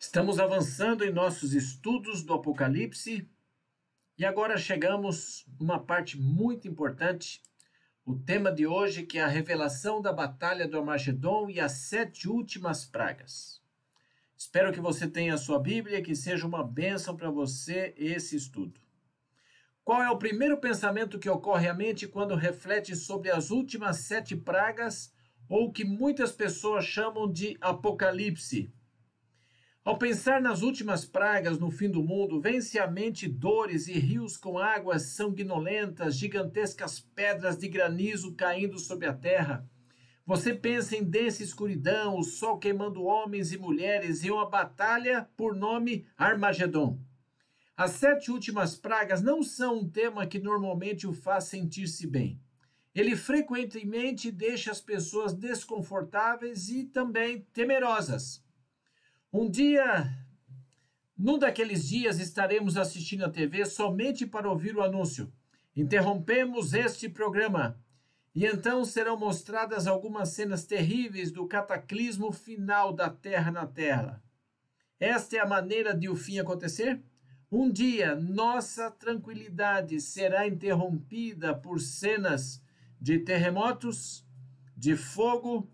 Estamos avançando em nossos estudos do Apocalipse e agora chegamos numa parte muito importante. O tema de hoje que é a revelação da batalha do Armagedon e as sete últimas pragas. Espero que você tenha a sua Bíblia, que seja uma bênção para você esse estudo. Qual é o primeiro pensamento que ocorre à mente quando reflete sobre as últimas sete pragas, ou que muitas pessoas chamam de Apocalipse? Ao pensar nas últimas pragas no fim do mundo, vem-se à mente dores e rios com águas sanguinolentas, gigantescas pedras de granizo caindo sobre a terra. Você pensa em densa escuridão, o sol queimando homens e mulheres e uma batalha por nome Armagedon. As sete últimas pragas não são um tema que normalmente o faz sentir-se bem. Ele frequentemente deixa as pessoas desconfortáveis e também temerosas. Um dia, num daqueles dias, estaremos assistindo a TV somente para ouvir o anúncio. Interrompemos este programa. E então serão mostradas algumas cenas terríveis do cataclismo final da Terra na Terra. Esta é a maneira de o fim acontecer? Um dia, nossa tranquilidade será interrompida por cenas de terremotos, de fogo,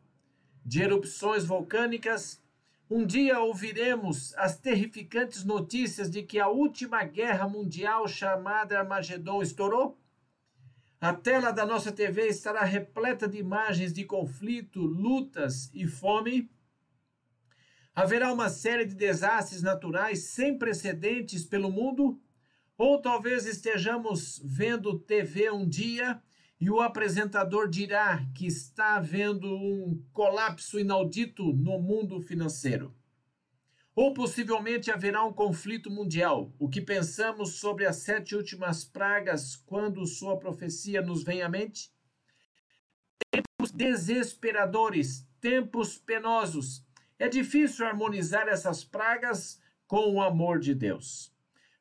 de erupções vulcânicas um dia ouviremos as terrificantes notícias de que a última guerra mundial chamada Armagedon estourou? A tela da nossa TV estará repleta de imagens de conflito, lutas e fome. Haverá uma série de desastres naturais sem precedentes pelo mundo? Ou talvez estejamos vendo TV um dia e o apresentador dirá que está havendo um colapso inaudito no mundo financeiro. Ou possivelmente haverá um conflito mundial. O que pensamos sobre as sete últimas pragas quando sua profecia nos vem à mente? Tempos desesperadores, tempos penosos. É difícil harmonizar essas pragas com o amor de Deus.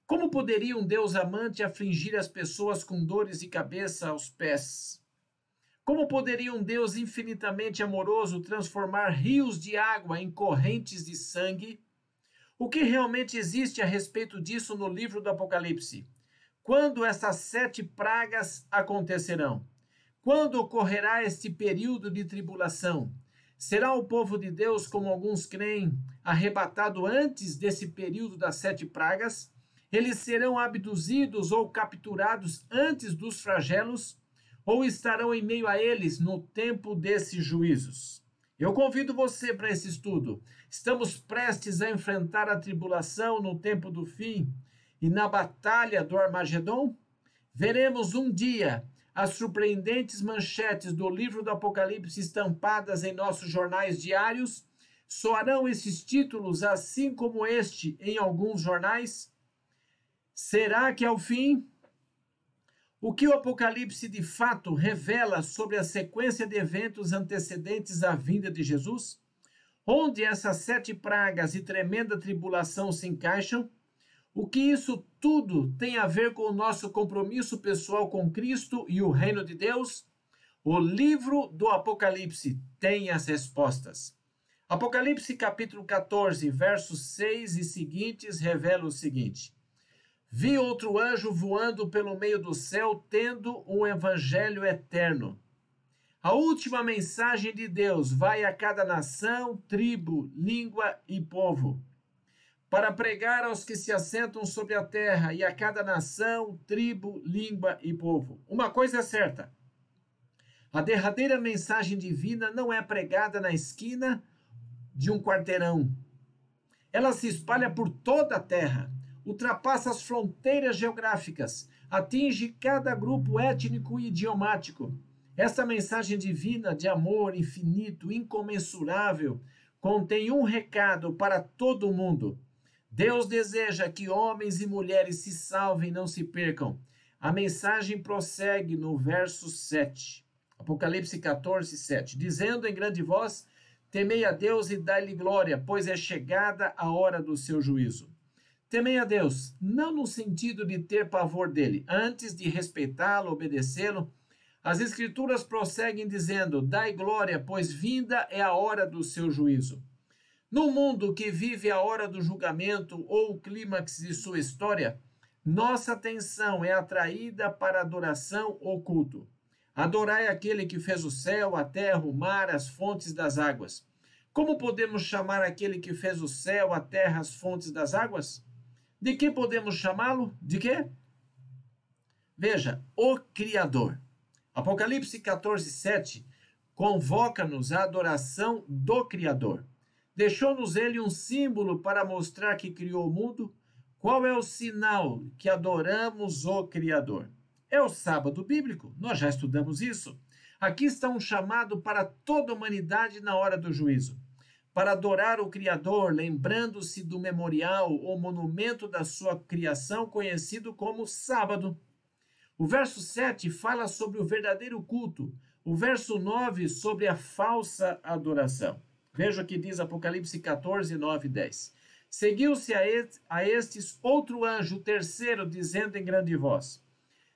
Como poderia um Deus amante afligir as pessoas com dores de cabeça aos pés? Como poderia um Deus infinitamente amoroso transformar rios de água em correntes de sangue? O que realmente existe a respeito disso no livro do Apocalipse? Quando essas sete pragas acontecerão? Quando ocorrerá este período de tribulação? Será o povo de Deus, como alguns creem, arrebatado antes desse período das sete pragas? Eles serão abduzidos ou capturados antes dos flagelos, ou estarão em meio a eles no tempo desses juízos. Eu convido você para esse estudo. Estamos prestes a enfrentar a tribulação no tempo do fim e na batalha do Armagedon. Veremos um dia as surpreendentes manchetes do livro do Apocalipse estampadas em nossos jornais diários. Soarão esses títulos assim como este em alguns jornais? Será que ao fim o que o Apocalipse de fato revela sobre a sequência de eventos antecedentes à vinda de Jesus? Onde essas sete pragas e tremenda tribulação se encaixam? O que isso tudo tem a ver com o nosso compromisso pessoal com Cristo e o reino de Deus? O livro do Apocalipse tem as respostas. Apocalipse capítulo 14, versos 6 e seguintes revela o seguinte: Vi outro anjo voando pelo meio do céu, tendo um evangelho eterno. A última mensagem de Deus vai a cada nação, tribo, língua e povo, para pregar aos que se assentam sobre a terra e a cada nação, tribo, língua e povo. Uma coisa é certa: a derradeira mensagem divina não é pregada na esquina de um quarteirão. Ela se espalha por toda a terra ultrapassa as fronteiras geográficas, atinge cada grupo étnico e idiomático. Esta mensagem divina de amor infinito, incomensurável, contém um recado para todo mundo. Deus deseja que homens e mulheres se salvem e não se percam. A mensagem prossegue no verso 7. Apocalipse 14, 7. Dizendo em grande voz: Temei a Deus e dai-lhe glória, pois é chegada a hora do seu juízo. Temei a Deus, não no sentido de ter pavor dele, antes de respeitá-lo, obedecê-lo. As Escrituras prosseguem dizendo: Dai glória, pois vinda é a hora do seu juízo. No mundo que vive a hora do julgamento ou o clímax de sua história, nossa atenção é atraída para adoração ou culto. Adorai aquele que fez o céu, a terra, o mar, as fontes das águas. Como podemos chamar aquele que fez o céu, a terra, as fontes das águas? De que podemos chamá-lo? De quê? Veja, o Criador. Apocalipse 14, 7 convoca-nos à adoração do Criador. Deixou-nos ele um símbolo para mostrar que criou o mundo. Qual é o sinal que adoramos o Criador? É o sábado bíblico, nós já estudamos isso. Aqui está um chamado para toda a humanidade na hora do juízo. Para adorar o Criador, lembrando-se do memorial ou monumento da sua criação, conhecido como sábado. O verso 7 fala sobre o verdadeiro culto, o verso 9 sobre a falsa adoração. Veja o que diz Apocalipse 14, 9 e 10. Seguiu-se a estes outro anjo, terceiro, dizendo em grande voz: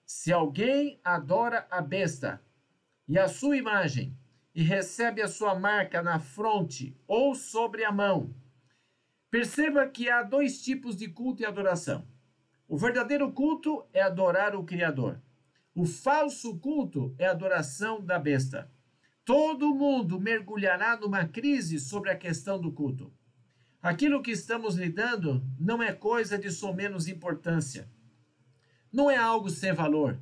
Se alguém adora a besta e a sua imagem, e recebe a sua marca na fronte ou sobre a mão, perceba que há dois tipos de culto e adoração. O verdadeiro culto é adorar o Criador. O falso culto é adoração da besta. Todo mundo mergulhará numa crise sobre a questão do culto. Aquilo que estamos lidando não é coisa de somenos importância. Não é algo sem valor.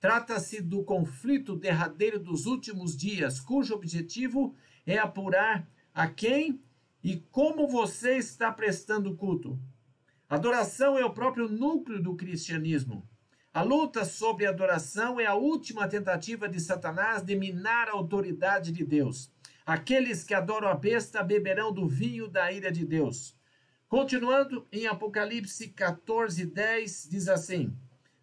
Trata-se do conflito derradeiro dos últimos dias, cujo objetivo é apurar a quem e como você está prestando culto. Adoração é o próprio núcleo do cristianismo. A luta sobre adoração é a última tentativa de Satanás de minar a autoridade de Deus. Aqueles que adoram a besta beberão do vinho da ira de Deus. Continuando em Apocalipse 14, 10, diz assim: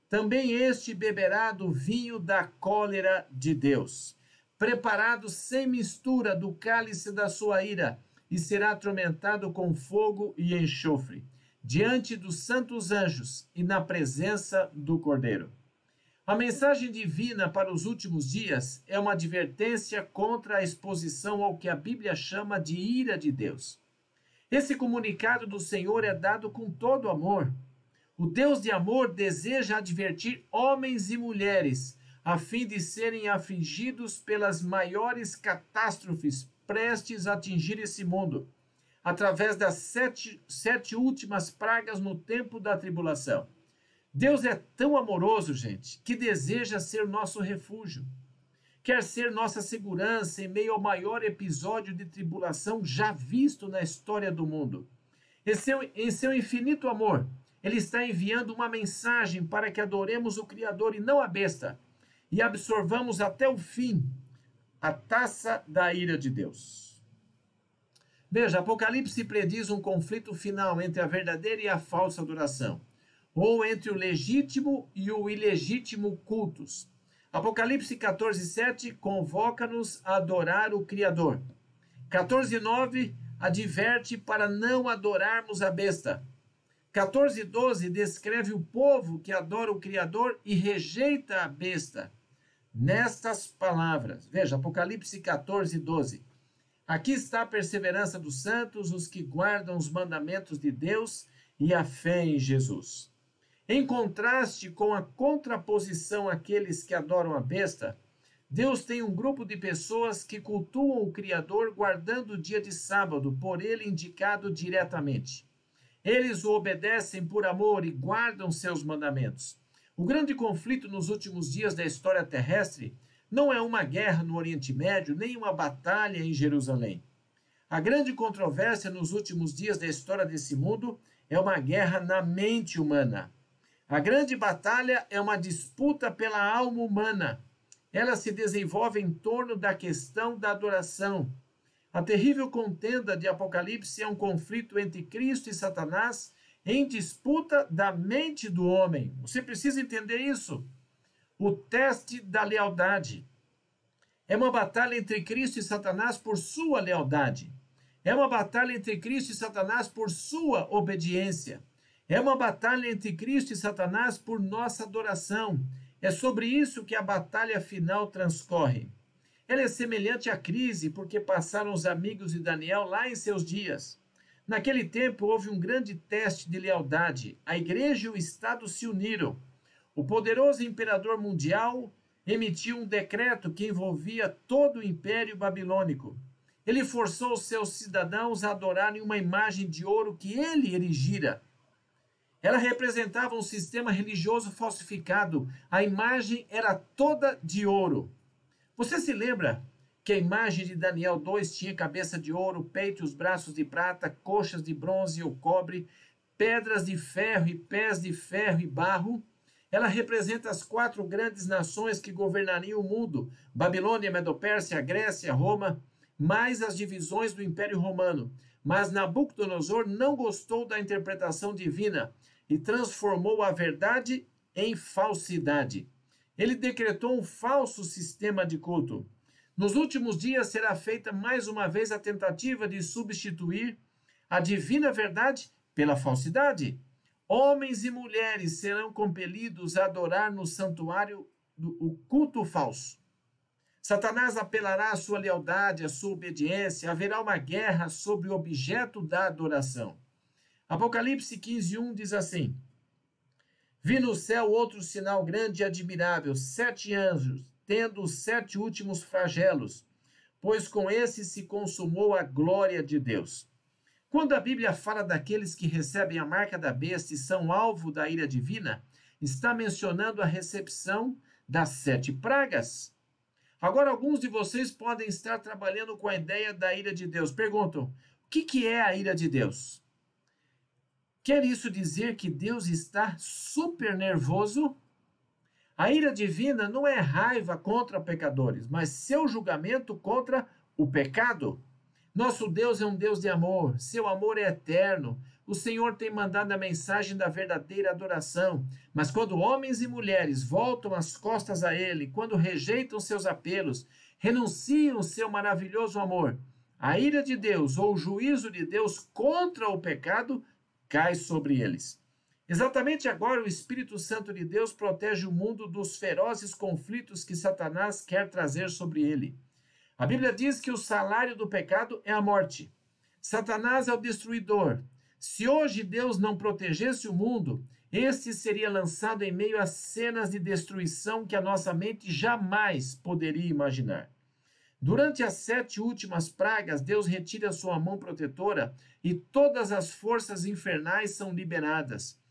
Também este beberá do vinho da cólera de Deus, preparado sem mistura do cálice da sua ira, e será atormentado com fogo e enxofre diante dos santos anjos e na presença do Cordeiro. A mensagem divina para os últimos dias é uma advertência contra a exposição ao que a Bíblia chama de ira de Deus. Esse comunicado do Senhor é dado com todo amor. O Deus de amor deseja advertir homens e mulheres a fim de serem afligidos pelas maiores catástrofes prestes a atingir esse mundo através das sete, sete últimas pragas no tempo da tribulação. Deus é tão amoroso, gente, que deseja ser nosso refúgio. Quer ser nossa segurança em meio ao maior episódio de tribulação já visto na história do mundo. Em seu, em seu infinito amor, Ele está enviando uma mensagem para que adoremos o Criador e não a besta, e absorvamos até o fim a taça da ira de Deus. Veja, Apocalipse prediz um conflito final entre a verdadeira e a falsa adoração, ou entre o legítimo e o ilegítimo cultos. Apocalipse 14, 7 convoca-nos a adorar o Criador. 14, 9 adverte para não adorarmos a besta. 14, 12 descreve o povo que adora o Criador e rejeita a besta. Nestas palavras, veja, Apocalipse 14, 12. Aqui está a perseverança dos santos, os que guardam os mandamentos de Deus e a fé em Jesus. Em contraste com a contraposição àqueles que adoram a besta, Deus tem um grupo de pessoas que cultuam o Criador guardando o dia de sábado, por ele indicado diretamente. Eles o obedecem por amor e guardam seus mandamentos. O grande conflito nos últimos dias da história terrestre não é uma guerra no Oriente Médio, nem uma batalha em Jerusalém. A grande controvérsia nos últimos dias da história desse mundo é uma guerra na mente humana. A grande batalha é uma disputa pela alma humana. Ela se desenvolve em torno da questão da adoração. A terrível contenda de Apocalipse é um conflito entre Cristo e Satanás em disputa da mente do homem. Você precisa entender isso o teste da lealdade. É uma batalha entre Cristo e Satanás por sua lealdade. É uma batalha entre Cristo e Satanás por sua obediência. É uma batalha entre Cristo e Satanás por nossa adoração. É sobre isso que a batalha final transcorre. Ela é semelhante à crise porque passaram os amigos de Daniel lá em seus dias. Naquele tempo houve um grande teste de lealdade. A igreja e o Estado se uniram. O poderoso imperador mundial emitiu um decreto que envolvia todo o império babilônico. Ele forçou seus cidadãos a adorarem uma imagem de ouro que ele erigira. Ela representava um sistema religioso falsificado. A imagem era toda de ouro. Você se lembra que a imagem de Daniel 2 tinha cabeça de ouro, peito e os braços de prata, coxas de bronze ou cobre, pedras de ferro e pés de ferro e barro? Ela representa as quatro grandes nações que governariam o mundo: Babilônia, Medopérsia, Grécia, Roma, mais as divisões do Império Romano. Mas Nabucodonosor não gostou da interpretação divina e transformou a verdade em falsidade. Ele decretou um falso sistema de culto. Nos últimos dias será feita mais uma vez a tentativa de substituir a divina verdade pela falsidade. Homens e mulheres serão compelidos a adorar no santuário o culto falso. Satanás apelará à sua lealdade, à sua obediência, haverá uma guerra sobre o objeto da adoração. Apocalipse 15:1 diz assim: Vi no céu outro sinal grande e admirável, sete anjos, tendo os sete últimos flagelos, pois com esse se consumou a glória de Deus. Quando a Bíblia fala daqueles que recebem a marca da besta e são alvo da ira divina, está mencionando a recepção das sete pragas. Agora, alguns de vocês podem estar trabalhando com a ideia da ira de Deus. Perguntam: o que, que é a ira de Deus? Quer isso dizer que Deus está super nervoso? A ira divina não é raiva contra pecadores, mas seu julgamento contra o pecado. Nosso Deus é um Deus de amor, seu amor é eterno. O Senhor tem mandado a mensagem da verdadeira adoração, mas quando homens e mulheres voltam as costas a Ele, quando rejeitam seus apelos, renunciam seu maravilhoso amor, a ira de Deus ou o juízo de Deus contra o pecado cai sobre eles. Exatamente agora, o Espírito Santo de Deus protege o mundo dos ferozes conflitos que Satanás quer trazer sobre ele. A Bíblia diz que o salário do pecado é a morte. Satanás é o destruidor. Se hoje Deus não protegesse o mundo, este seria lançado em meio a cenas de destruição que a nossa mente jamais poderia imaginar. Durante as sete últimas pragas, Deus retira sua mão protetora e todas as forças infernais são liberadas.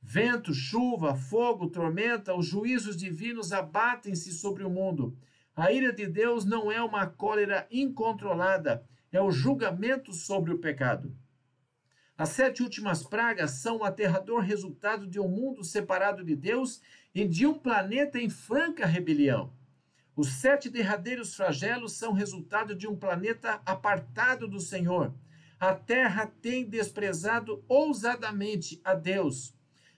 Vento, chuva, fogo, tormenta, os juízos divinos abatem-se sobre o mundo. A ira de Deus não é uma cólera incontrolada, é o julgamento sobre o pecado. As sete últimas pragas são o aterrador resultado de um mundo separado de Deus e de um planeta em franca rebelião. Os sete derradeiros flagelos são resultado de um planeta apartado do Senhor. A terra tem desprezado ousadamente a Deus.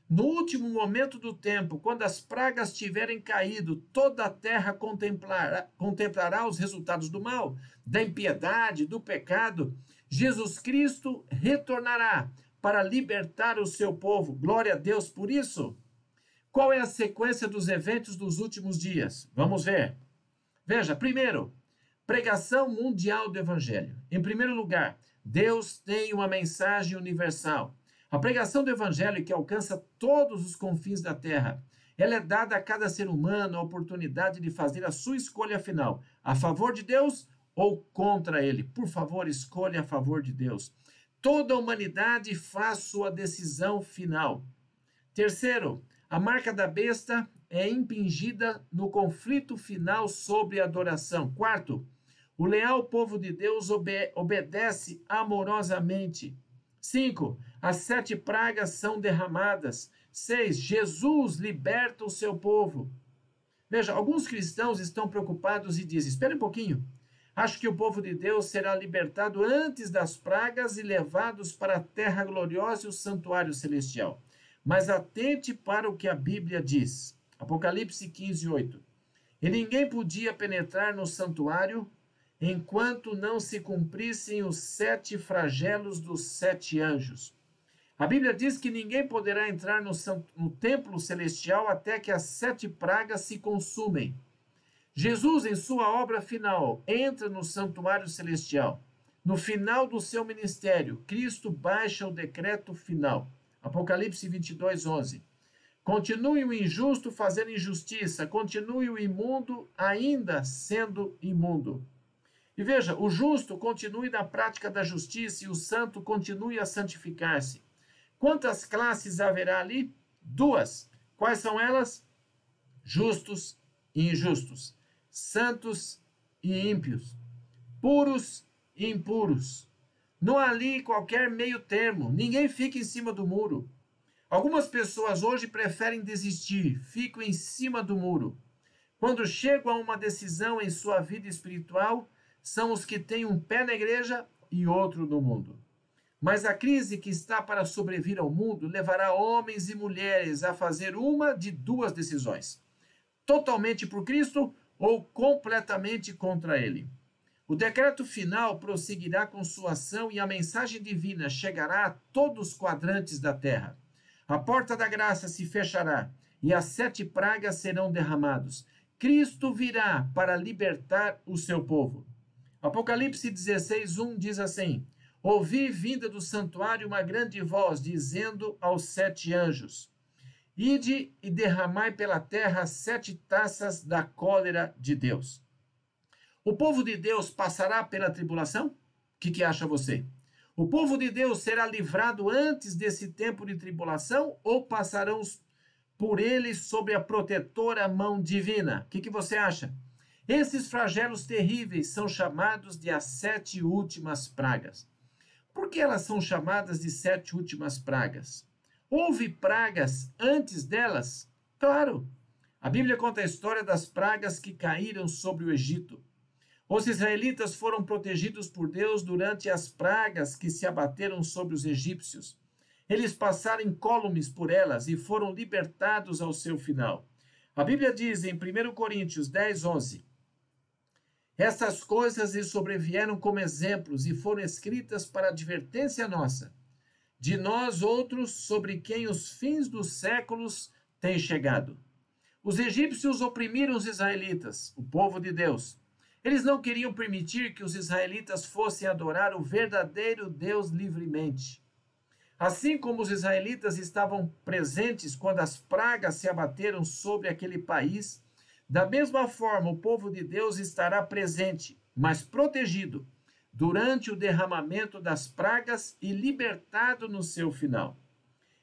No último momento do tempo, quando as pragas tiverem caído, toda a terra contemplará, contemplará os resultados do mal, da impiedade, do pecado. Jesus Cristo retornará para libertar o seu povo. Glória a Deus por isso. Qual é a sequência dos eventos dos últimos dias? Vamos ver. Veja, primeiro, pregação mundial do Evangelho. Em primeiro lugar, Deus tem uma mensagem universal. A pregação do evangelho que alcança todos os confins da terra, ela é dada a cada ser humano a oportunidade de fazer a sua escolha final, a favor de Deus ou contra ele. Por favor, escolha a favor de Deus. Toda a humanidade faz sua decisão final. Terceiro, a marca da besta é impingida no conflito final sobre adoração. Quarto, o leal povo de Deus obede obedece amorosamente. 5. As sete pragas são derramadas. 6. Jesus liberta o seu povo. Veja, alguns cristãos estão preocupados e dizem: espere um pouquinho. Acho que o povo de Deus será libertado antes das pragas e levados para a terra gloriosa e o santuário celestial. Mas atente para o que a Bíblia diz. Apocalipse 15, 8. E ninguém podia penetrar no santuário enquanto não se cumprissem os sete flagelos dos sete anjos. A Bíblia diz que ninguém poderá entrar no, no, templo celestial até que as sete pragas se consumem. Jesus, em sua obra final, entra no santuário celestial. No final do seu ministério, Cristo baixa o decreto final. Apocalipse 22, 11. Continue o injusto fazendo injustiça, continue o imundo ainda sendo imundo. E veja, o justo continue na prática da justiça e o santo continue a santificar-se. Quantas classes haverá ali? Duas. Quais são elas? Justos e injustos, santos e ímpios, puros e impuros. Não há ali qualquer meio termo, ninguém fica em cima do muro. Algumas pessoas hoje preferem desistir, ficam em cima do muro. Quando chegam a uma decisão em sua vida espiritual, são os que têm um pé na igreja e outro no mundo. Mas a crise que está para sobrevir ao mundo levará homens e mulheres a fazer uma de duas decisões: totalmente por Cristo ou completamente contra ele. O decreto final prosseguirá com sua ação e a mensagem divina chegará a todos os quadrantes da terra. A porta da graça se fechará e as sete pragas serão derramados. Cristo virá para libertar o seu povo. Apocalipse 16, 1 diz assim: Ouvi vinda do santuário uma grande voz, dizendo aos sete anjos: Ide e derramai pela terra sete taças da cólera de Deus. O povo de Deus passará pela tribulação? O que, que acha você? O povo de Deus será livrado antes desse tempo de tribulação ou passarão por ele sob a protetora mão divina? O que, que você acha? Esses flagelos terríveis são chamados de as sete últimas pragas. Por que elas são chamadas de sete últimas pragas? Houve pragas antes delas? Claro. A Bíblia conta a história das pragas que caíram sobre o Egito. Os israelitas foram protegidos por Deus durante as pragas que se abateram sobre os egípcios. Eles passaram incólumes por elas e foram libertados ao seu final. A Bíblia diz em 1 Coríntios 10, 11: Estas coisas lhes sobrevieram como exemplos e foram escritas para advertência nossa, de nós outros sobre quem os fins dos séculos têm chegado. Os egípcios oprimiram os israelitas, o povo de Deus. Eles não queriam permitir que os israelitas fossem adorar o verdadeiro Deus livremente. Assim como os israelitas estavam presentes quando as pragas se abateram sobre aquele país, da mesma forma o povo de Deus estará presente, mas protegido, durante o derramamento das pragas e libertado no seu final.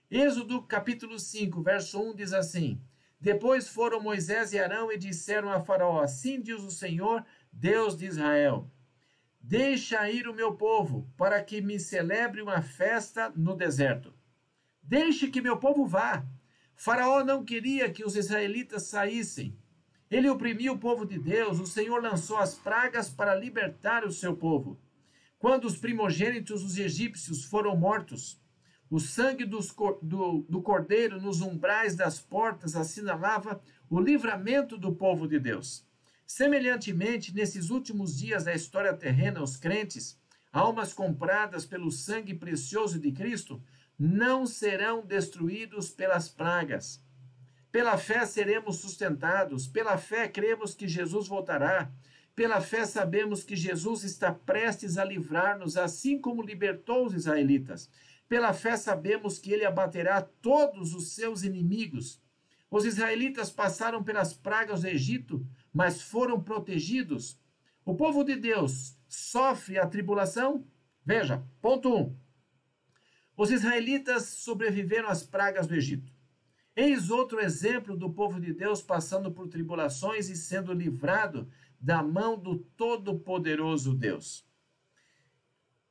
Êxodo capítulo 5, verso 1 diz assim: Depois foram Moisés e Arão e disseram a Faraó: Assim diz o Senhor, Deus de Israel, deixa ir o meu povo, para que me celebre uma festa no deserto. Deixe que meu povo vá. Faraó não queria que os israelitas saíssem. Ele oprimiu o povo de Deus, o Senhor lançou as pragas para libertar o seu povo. Quando os primogênitos dos egípcios foram mortos, o sangue dos, do, do cordeiro nos umbrais das portas assinalava o livramento do povo de Deus. Semelhantemente, nesses últimos dias da história terrena, os crentes, almas compradas pelo sangue precioso de Cristo, não serão destruídos pelas pragas. Pela fé seremos sustentados, pela fé cremos que Jesus voltará, pela fé sabemos que Jesus está prestes a livrar-nos, assim como libertou os israelitas. Pela fé sabemos que ele abaterá todos os seus inimigos. Os israelitas passaram pelas pragas do Egito, mas foram protegidos. O povo de Deus sofre a tribulação? Veja, ponto 1. Um. Os israelitas sobreviveram às pragas do Egito. Eis outro exemplo do povo de Deus passando por tribulações e sendo livrado da mão do Todo-Poderoso Deus.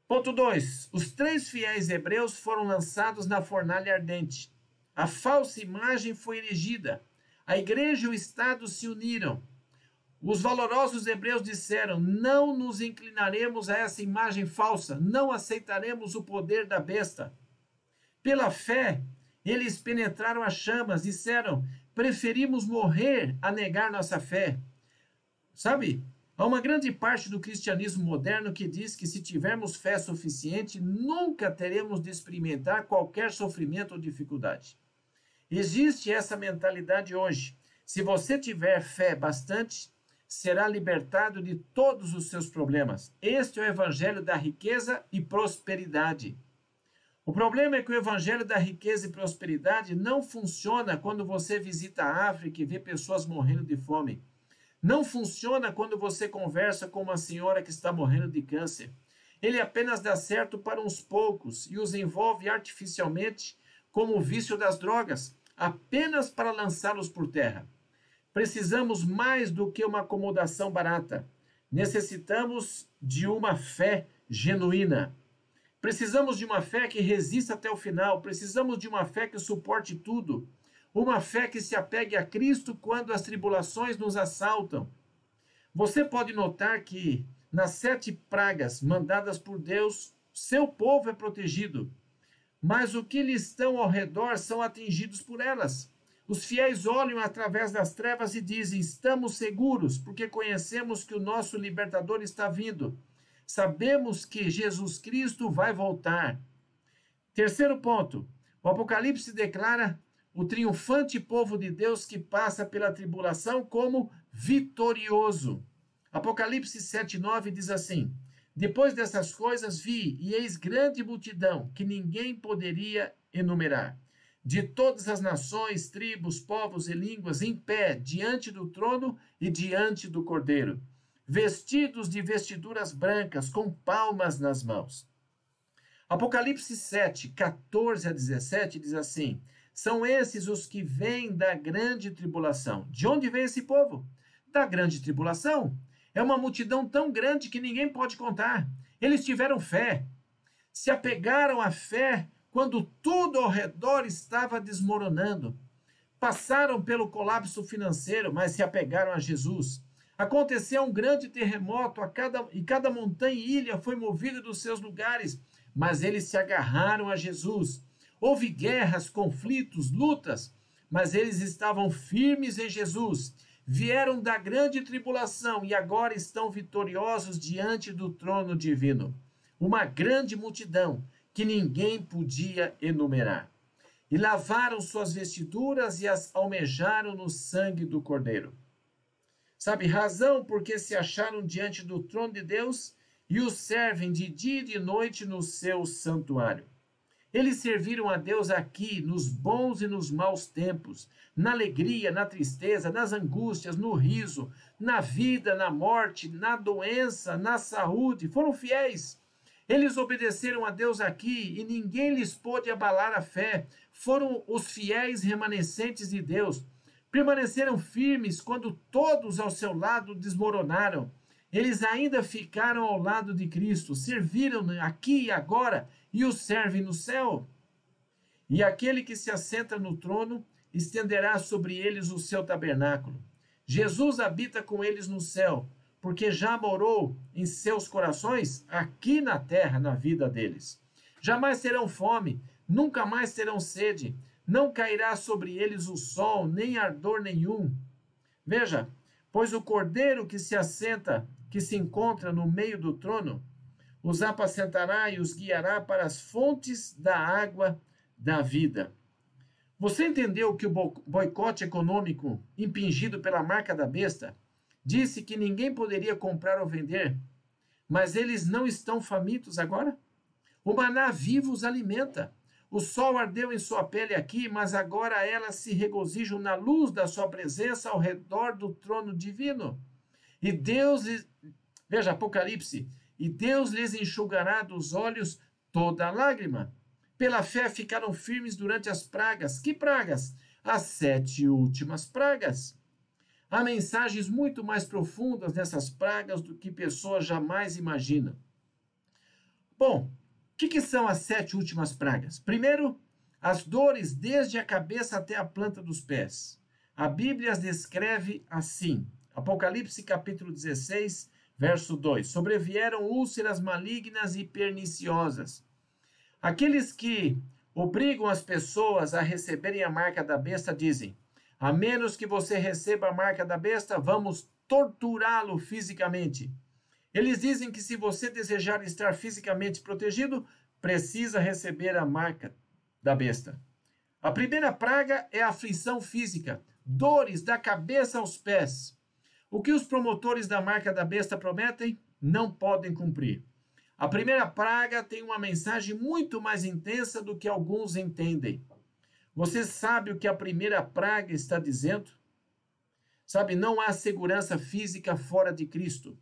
Ponto 2. Os três fiéis hebreus foram lançados na fornalha ardente. A falsa imagem foi erigida. A igreja e o Estado se uniram. Os valorosos hebreus disseram: Não nos inclinaremos a essa imagem falsa, não aceitaremos o poder da besta. Pela fé, eles penetraram as chamas, disseram: Preferimos morrer a negar nossa fé. Sabe, há uma grande parte do cristianismo moderno que diz que se tivermos fé suficiente, nunca teremos de experimentar qualquer sofrimento ou dificuldade. Existe essa mentalidade hoje. Se você tiver fé bastante, será libertado de todos os seus problemas. Este é o evangelho da riqueza e prosperidade. O problema é que o evangelho da riqueza e prosperidade não funciona quando você visita a África e vê pessoas morrendo de fome. Não funciona quando você conversa com uma senhora que está morrendo de câncer. Ele apenas dá certo para uns poucos e os envolve artificialmente, como o vício das drogas, apenas para lançá-los por terra. Precisamos mais do que uma acomodação barata. Necessitamos de uma fé genuína. Precisamos de uma fé que resista até o final. Precisamos de uma fé que suporte tudo. Uma fé que se apegue a Cristo quando as tribulações nos assaltam. Você pode notar que nas sete pragas mandadas por Deus, seu povo é protegido, mas o que lhes estão ao redor são atingidos por elas. Os fiéis olham através das trevas e dizem: Estamos seguros, porque conhecemos que o nosso libertador está vindo. Sabemos que Jesus Cristo vai voltar. Terceiro ponto: o Apocalipse declara o triunfante povo de Deus que passa pela tribulação como vitorioso. Apocalipse 7,9 diz assim: Depois dessas coisas vi, e eis grande multidão, que ninguém poderia enumerar, de todas as nações, tribos, povos e línguas, em pé, diante do trono e diante do cordeiro, vestidos de vestiduras brancas, com palmas nas mãos. Apocalipse 7, 14 a 17 diz assim: São esses os que vêm da grande tribulação. De onde vem esse povo? Da grande tribulação. É uma multidão tão grande que ninguém pode contar. Eles tiveram fé, se apegaram à fé quando tudo ao redor estava desmoronando. Passaram pelo colapso financeiro, mas se apegaram a Jesus. Aconteceu um grande terremoto a cada, e cada montanha e ilha foi movida dos seus lugares, mas eles se agarraram a Jesus. Houve guerras, conflitos, lutas, mas eles estavam firmes em Jesus vieram da grande tribulação e agora estão vitoriosos diante do trono divino. Uma grande multidão que ninguém podia enumerar. E lavaram suas vestiduras e as almejaram no sangue do Cordeiro. Sabe, razão porque se acharam diante do trono de Deus e o servem de dia e de noite no seu santuário. Eles serviram a Deus aqui, nos bons e nos maus tempos, na alegria, na tristeza, nas angústias, no riso, na vida, na morte, na doença, na saúde. Foram fiéis. Eles obedeceram a Deus aqui e ninguém lhes pôde abalar a fé. Foram os fiéis remanescentes de Deus. Permaneceram firmes quando todos ao seu lado desmoronaram. Eles ainda ficaram ao lado de Cristo, serviram aqui e agora e o servem no céu. E aquele que se assenta no trono estenderá sobre eles o seu tabernáculo. Jesus habita com eles no céu, porque já morou em seus corações aqui na terra, na vida deles. Jamais terão fome, nunca mais terão sede, não cairá sobre eles o sol, nem ardor nenhum. Veja, pois o cordeiro que se assenta que se encontra no meio do trono, os apacentará e os guiará para as fontes da água da vida. Você entendeu que o boicote econômico impingido pela marca da besta disse que ninguém poderia comprar ou vender, mas eles não estão famintos agora? O maná vivo os alimenta. O sol ardeu em sua pele aqui, mas agora elas se regozijam na luz da sua presença ao redor do trono divino. E Deus. Veja, Apocalipse. E Deus lhes enxugará dos olhos toda lágrima. Pela fé ficaram firmes durante as pragas. Que pragas? As sete últimas pragas. Há mensagens muito mais profundas nessas pragas do que pessoas jamais imaginam. Bom, o que, que são as sete últimas pragas? Primeiro, as dores desde a cabeça até a planta dos pés. A Bíblia as descreve assim: Apocalipse capítulo 16, verso 2: Sobrevieram úlceras malignas e perniciosas. Aqueles que obrigam as pessoas a receberem a marca da besta dizem: a menos que você receba a marca da besta, vamos torturá-lo fisicamente. Eles dizem que se você desejar estar fisicamente protegido, precisa receber a marca da besta. A primeira praga é a aflição física, dores da cabeça aos pés. O que os promotores da marca da besta prometem, não podem cumprir. A primeira praga tem uma mensagem muito mais intensa do que alguns entendem. Você sabe o que a primeira praga está dizendo? Sabe, não há segurança física fora de Cristo.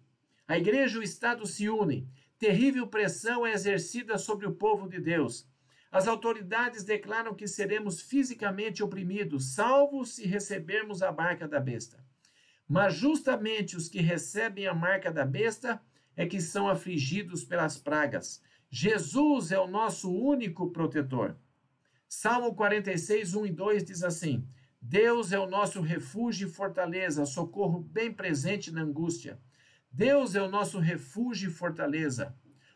A igreja e o Estado se unem. Terrível pressão é exercida sobre o povo de Deus. As autoridades declaram que seremos fisicamente oprimidos, salvo se recebermos a marca da besta. Mas justamente os que recebem a marca da besta é que são afligidos pelas pragas. Jesus é o nosso único protetor. Salmo 46, 1 e 2 diz assim: Deus é o nosso refúgio e fortaleza, socorro bem presente na angústia. Deus é o nosso refúgio e fortaleza.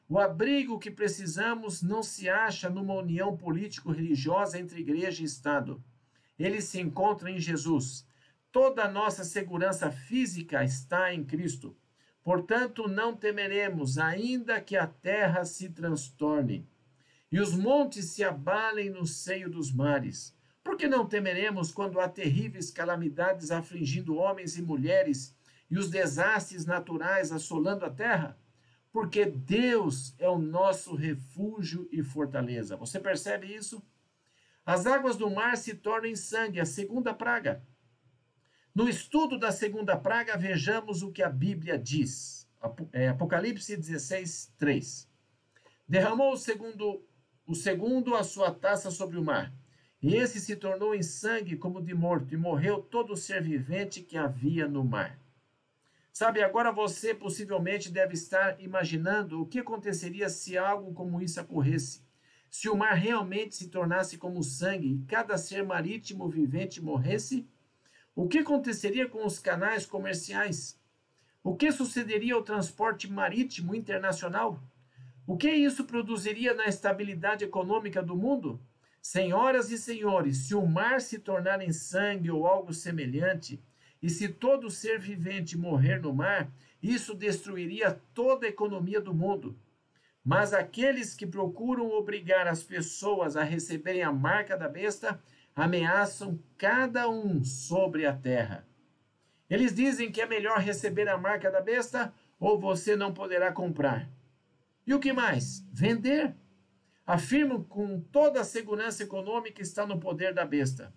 O abrigo que precisamos não se acha numa união político-religiosa entre igreja e Estado. Ele se encontra em Jesus. Toda a nossa segurança física está em Cristo. Portanto, não temeremos, ainda que a terra se transtorne e os montes se abalem no seio dos mares. Por que não temeremos quando há terríveis calamidades afligindo homens e mulheres e os desastres naturais assolando a terra? Porque Deus é o nosso refúgio e fortaleza. Você percebe isso? As águas do mar se tornam sangue, a segunda praga. No estudo da segunda praga, vejamos o que a Bíblia diz. É, Apocalipse 16, 3. Derramou o segundo, o segundo a sua taça sobre o mar, e esse se tornou em sangue como de morto, e morreu todo ser vivente que havia no mar. Sabe, agora você possivelmente deve estar imaginando o que aconteceria se algo como isso ocorresse. Se o mar realmente se tornasse como sangue e cada ser marítimo vivente morresse, o que aconteceria com os canais comerciais? O que sucederia ao transporte marítimo internacional? O que isso produziria na estabilidade econômica do mundo? Senhoras e senhores, se o mar se tornar em sangue ou algo semelhante, e se todo ser vivente morrer no mar, isso destruiria toda a economia do mundo. Mas aqueles que procuram obrigar as pessoas a receberem a marca da besta ameaçam cada um sobre a terra. Eles dizem que é melhor receber a marca da besta ou você não poderá comprar. E o que mais? Vender. Afirmam com toda a segurança econômica está no poder da besta.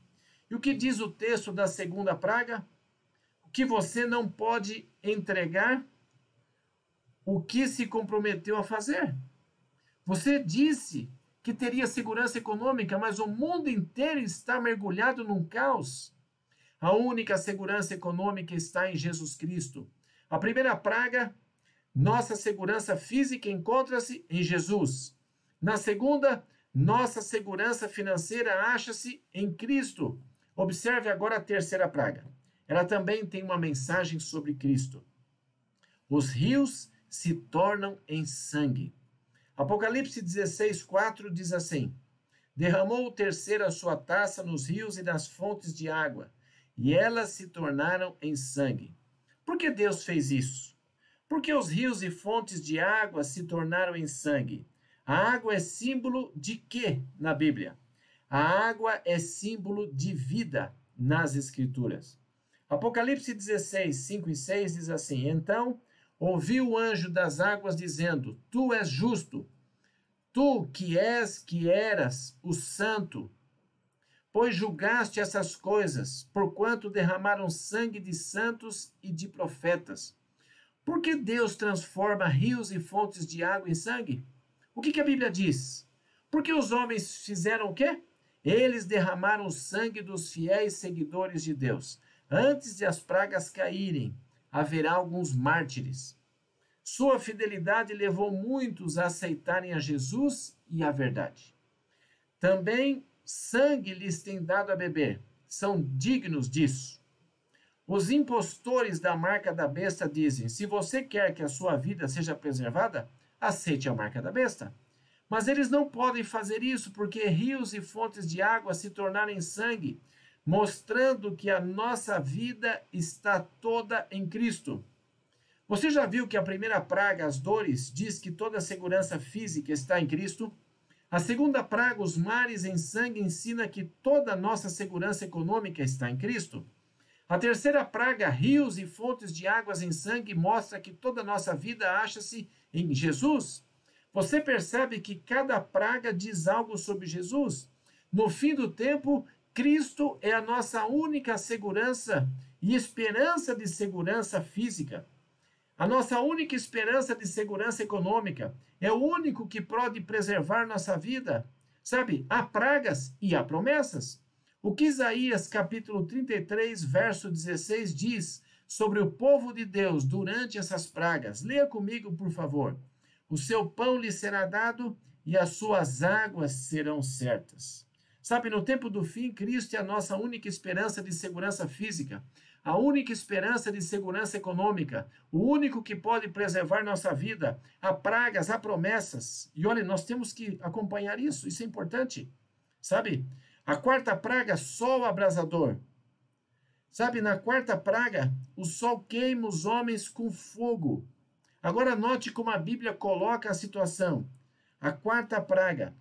E o que diz o texto da segunda praga? que você não pode entregar o que se comprometeu a fazer. Você disse que teria segurança econômica, mas o mundo inteiro está mergulhado num caos. A única segurança econômica está em Jesus Cristo. A primeira praga, nossa segurança física encontra-se em Jesus. Na segunda, nossa segurança financeira acha-se em Cristo. Observe agora a terceira praga ela também tem uma mensagem sobre Cristo. Os rios se tornam em sangue. Apocalipse 16, 4 diz assim: Derramou o terceiro a sua taça nos rios e nas fontes de água, e elas se tornaram em sangue. Por que Deus fez isso? Porque os rios e fontes de água se tornaram em sangue. A água é símbolo de quê na Bíblia? A água é símbolo de vida nas Escrituras. Apocalipse 16, 5 e 6 diz assim: Então ouvi o anjo das águas dizendo: Tu és justo, tu que és, que eras o santo, pois julgaste essas coisas, porquanto derramaram sangue de santos e de profetas. Por que Deus transforma rios e fontes de água em sangue? O que, que a Bíblia diz? Porque os homens fizeram o quê? Eles derramaram o sangue dos fiéis seguidores de Deus. Antes de as pragas caírem, haverá alguns mártires. Sua fidelidade levou muitos a aceitarem a Jesus e a verdade. Também sangue lhes tem dado a beber, são dignos disso. Os impostores da marca da besta dizem: se você quer que a sua vida seja preservada, aceite a marca da besta. Mas eles não podem fazer isso porque rios e fontes de água se tornaram em sangue mostrando que a nossa vida está toda em Cristo. Você já viu que a primeira praga, as dores, diz que toda a segurança física está em Cristo? A segunda praga, os mares em sangue, ensina que toda a nossa segurança econômica está em Cristo. A terceira praga, rios e fontes de águas em sangue, mostra que toda a nossa vida acha-se em Jesus. Você percebe que cada praga diz algo sobre Jesus? No fim do tempo, Cristo é a nossa única segurança e esperança de segurança física. A nossa única esperança de segurança econômica é o único que pode preservar nossa vida. Sabe, há pragas e há promessas. O que Isaías capítulo 33, verso 16 diz sobre o povo de Deus durante essas pragas? Leia comigo, por favor. O seu pão lhe será dado e as suas águas serão certas. Sabe, no tempo do fim, Cristo é a nossa única esperança de segurança física, a única esperança de segurança econômica, o único que pode preservar nossa vida. Há pragas, há promessas. E olha, nós temos que acompanhar isso, isso é importante. Sabe? A quarta praga, sol abrasador. Sabe, na quarta praga, o sol queima os homens com fogo. Agora note como a Bíblia coloca a situação. A quarta praga.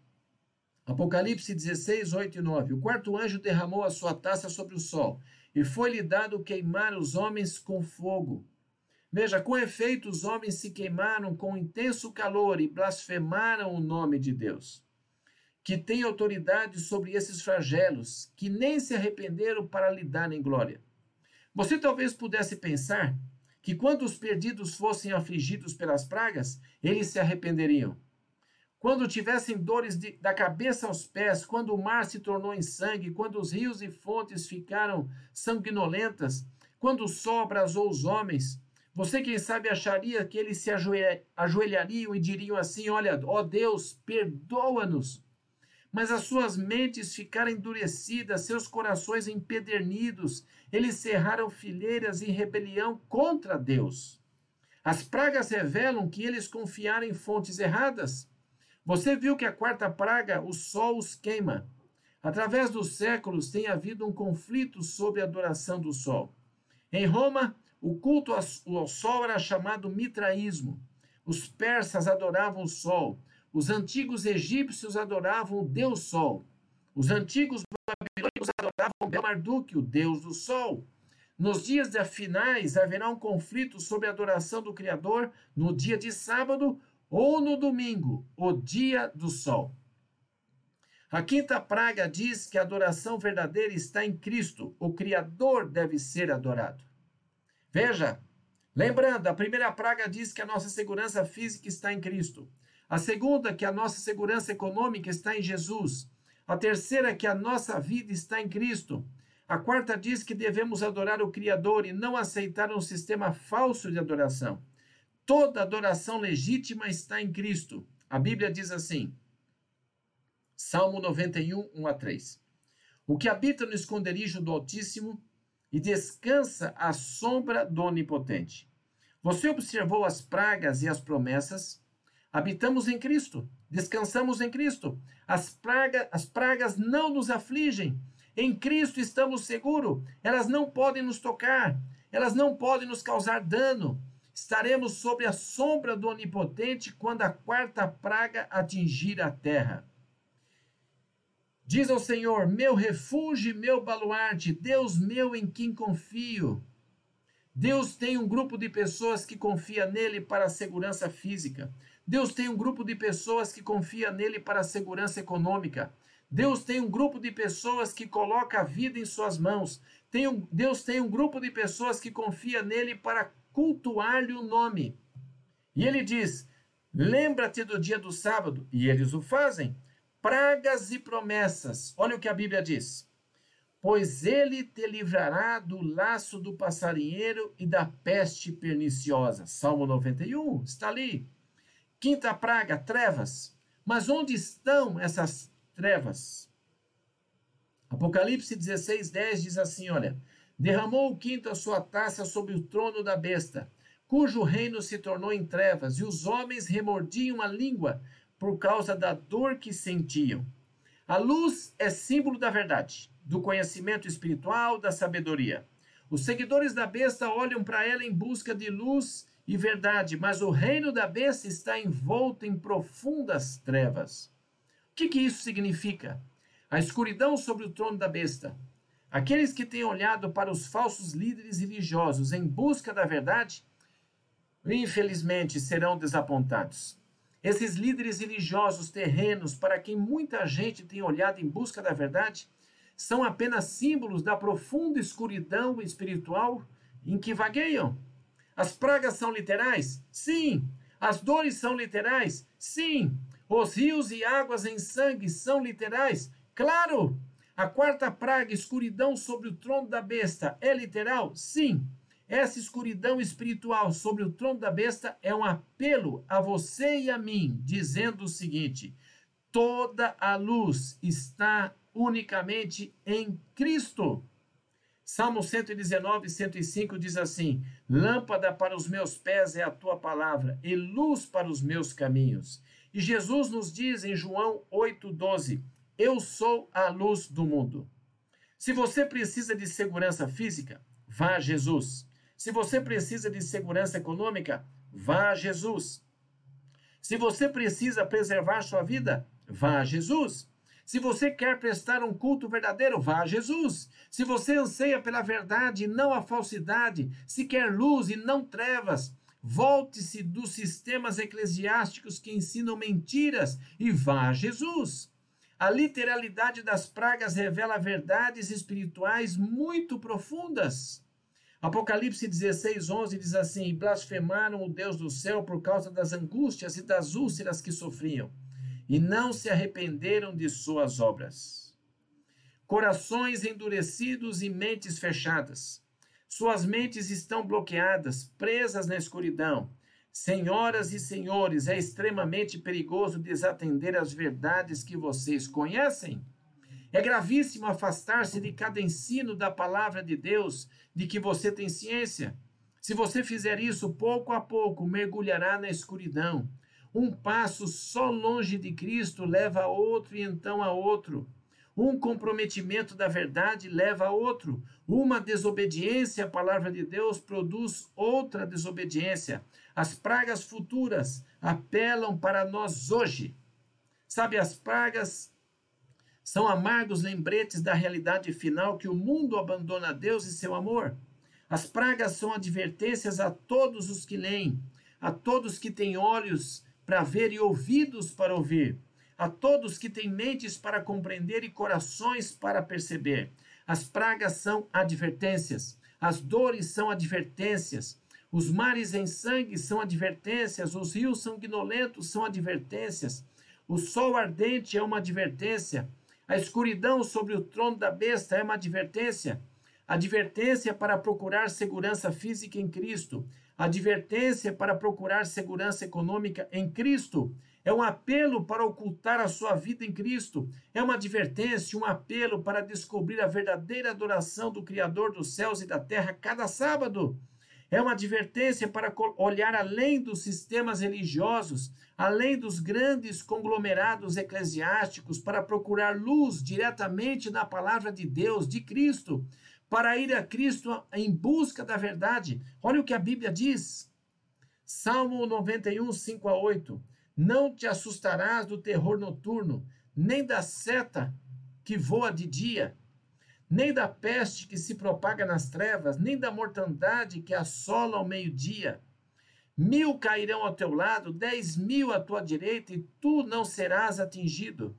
Apocalipse 16, 8 e 9. O quarto anjo derramou a sua taça sobre o sol, e foi-lhe dado queimar os homens com fogo. Veja, com efeito, os homens se queimaram com intenso calor e blasfemaram o nome de Deus que tem autoridade sobre esses flagelos, que nem se arrependeram para lhe darem glória. Você talvez pudesse pensar que quando os perdidos fossem afligidos pelas pragas, eles se arrependeriam. Quando tivessem dores de, da cabeça aos pés, quando o mar se tornou em sangue, quando os rios e fontes ficaram sanguinolentas, quando o sol abrasou os homens, você, quem sabe, acharia que eles se ajoelhariam e diriam assim: Olha, ó Deus, perdoa-nos mas as suas mentes ficaram endurecidas, seus corações empedernidos, eles cerraram fileiras em rebelião contra Deus. As pragas revelam que eles confiaram em fontes erradas. Você viu que a quarta praga, o sol os queima. Através dos séculos tem havido um conflito sobre a adoração do sol. Em Roma, o culto ao sol era chamado mitraísmo. Os persas adoravam o sol. Os antigos egípcios adoravam o Deus Sol. Os antigos babilônicos adoravam Bel-Marduk, o Deus do Sol. Nos dias finais haverá um conflito sobre a adoração do Criador no dia de sábado ou no domingo, o dia do sol. A quinta praga diz que a adoração verdadeira está em Cristo, o Criador deve ser adorado. Veja, lembrando, a primeira praga diz que a nossa segurança física está em Cristo. A segunda, que a nossa segurança econômica está em Jesus. A terceira, que a nossa vida está em Cristo. A quarta diz que devemos adorar o Criador e não aceitar um sistema falso de adoração. Toda adoração legítima está em Cristo. A Bíblia diz assim, Salmo 91, 1 a 3. O que habita no esconderijo do Altíssimo e descansa à sombra do Onipotente. Você observou as pragas e as promessas? Habitamos em Cristo, descansamos em Cristo. As, praga, as pragas não nos afligem. Em Cristo estamos seguros. Elas não podem nos tocar, elas não podem nos causar dano. Estaremos sob a sombra do Onipotente quando a quarta praga atingir a terra. Diz ao Senhor: Meu refúgio, meu baluarte, Deus meu em quem confio. Deus tem um grupo de pessoas que confia nele para a segurança física. Deus tem um grupo de pessoas que confia nele para a segurança econômica. Deus tem um grupo de pessoas que coloca a vida em suas mãos. Tem um, Deus tem um grupo de pessoas que confia nele para cultuar-lhe o nome. E ele diz: Lembra-te do dia do sábado, e eles o fazem. Pragas e promessas. Olha o que a Bíblia diz. Pois ele te livrará do laço do passarinheiro e da peste perniciosa. Salmo 91, está ali. Quinta praga, trevas. Mas onde estão essas trevas? Apocalipse 16, 10 diz assim: olha, derramou o quinto a sua taça sobre o trono da besta, cujo reino se tornou em trevas, e os homens remordiam a língua por causa da dor que sentiam. A luz é símbolo da verdade, do conhecimento espiritual, da sabedoria. Os seguidores da besta olham para ela em busca de luz e verdade, mas o reino da besta está envolto em profundas trevas. O que, que isso significa? A escuridão sobre o trono da besta. Aqueles que têm olhado para os falsos líderes religiosos em busca da verdade, infelizmente serão desapontados. Esses líderes religiosos terrenos, para quem muita gente tem olhado em busca da verdade, são apenas símbolos da profunda escuridão espiritual em que vagueiam. As pragas são literais? Sim. As dores são literais? Sim. Os rios e águas em sangue são literais? Claro. A quarta praga, escuridão sobre o trono da besta, é literal? Sim. Essa escuridão espiritual sobre o trono da besta é um apelo a você e a mim, dizendo o seguinte: toda a luz está unicamente em Cristo. Salmo 119, 105 diz assim: Lâmpada para os meus pés é a tua palavra, e luz para os meus caminhos. E Jesus nos diz em João 8,12: eu sou a luz do mundo. Se você precisa de segurança física, vá a Jesus. Se você precisa de segurança econômica, vá a Jesus. Se você precisa preservar sua vida, vá a Jesus. Se você quer prestar um culto verdadeiro, vá a Jesus. Se você anseia pela verdade e não a falsidade, se quer luz e não trevas, volte-se dos sistemas eclesiásticos que ensinam mentiras e vá a Jesus. A literalidade das pragas revela verdades espirituais muito profundas. Apocalipse 16, 11 diz assim: Blasfemaram o Deus do céu por causa das angústias e das úlceras que sofriam, e não se arrependeram de suas obras. Corações endurecidos e mentes fechadas. Suas mentes estão bloqueadas, presas na escuridão. Senhoras e senhores, é extremamente perigoso desatender as verdades que vocês conhecem. É gravíssimo afastar-se de cada ensino da palavra de Deus de que você tem ciência. Se você fizer isso, pouco a pouco mergulhará na escuridão. Um passo só longe de Cristo leva a outro e então a outro. Um comprometimento da verdade leva a outro. Uma desobediência à palavra de Deus produz outra desobediência. As pragas futuras apelam para nós hoje. Sabe, as pragas são amargos lembretes da realidade final que o mundo abandona Deus e seu amor. As pragas são advertências a todos os que leem, a todos que têm olhos para ver e ouvidos para ouvir, a todos que têm mentes para compreender e corações para perceber. As pragas são advertências, as dores são advertências, os mares em sangue são advertências, os rios sanguinolentos são advertências, o sol ardente é uma advertência, a escuridão sobre o trono da besta é uma advertência, advertência para procurar segurança física em Cristo, advertência para procurar segurança econômica em Cristo, é um apelo para ocultar a sua vida em Cristo, é uma advertência, um apelo para descobrir a verdadeira adoração do Criador dos céus e da terra cada sábado. É uma advertência para olhar além dos sistemas religiosos, além dos grandes conglomerados eclesiásticos, para procurar luz diretamente na palavra de Deus, de Cristo, para ir a Cristo em busca da verdade. Olha o que a Bíblia diz. Salmo 91, 5 a 8. Não te assustarás do terror noturno, nem da seta que voa de dia nem da peste que se propaga nas trevas, nem da mortandade que assola ao meio-dia. Mil cairão ao teu lado, dez mil à tua direita, e tu não serás atingido.